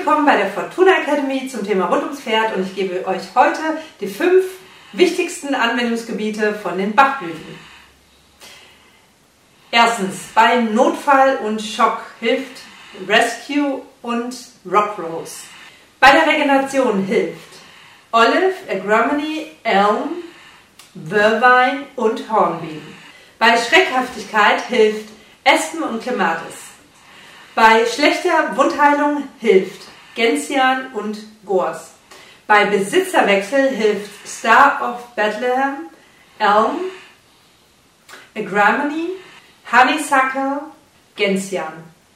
der Fortuna Academy zum Thema rund ums Pferd und ich gebe euch heute die fünf wichtigsten Anwendungsgebiete von den Bachblüten. Erstens, bei Notfall und Schock hilft Rescue und Rock Rose. Bei der Regeneration hilft Olive, Agramony, Elm, Vervine und Hornbeam. Bei Schreckhaftigkeit hilft Espen und Clematis. Bei schlechter Wundheilung hilft Gentian und Gors. Bei Besitzerwechsel hilft Star of Bethlehem, Elm, Agramony, Honeysuckle, Gentian.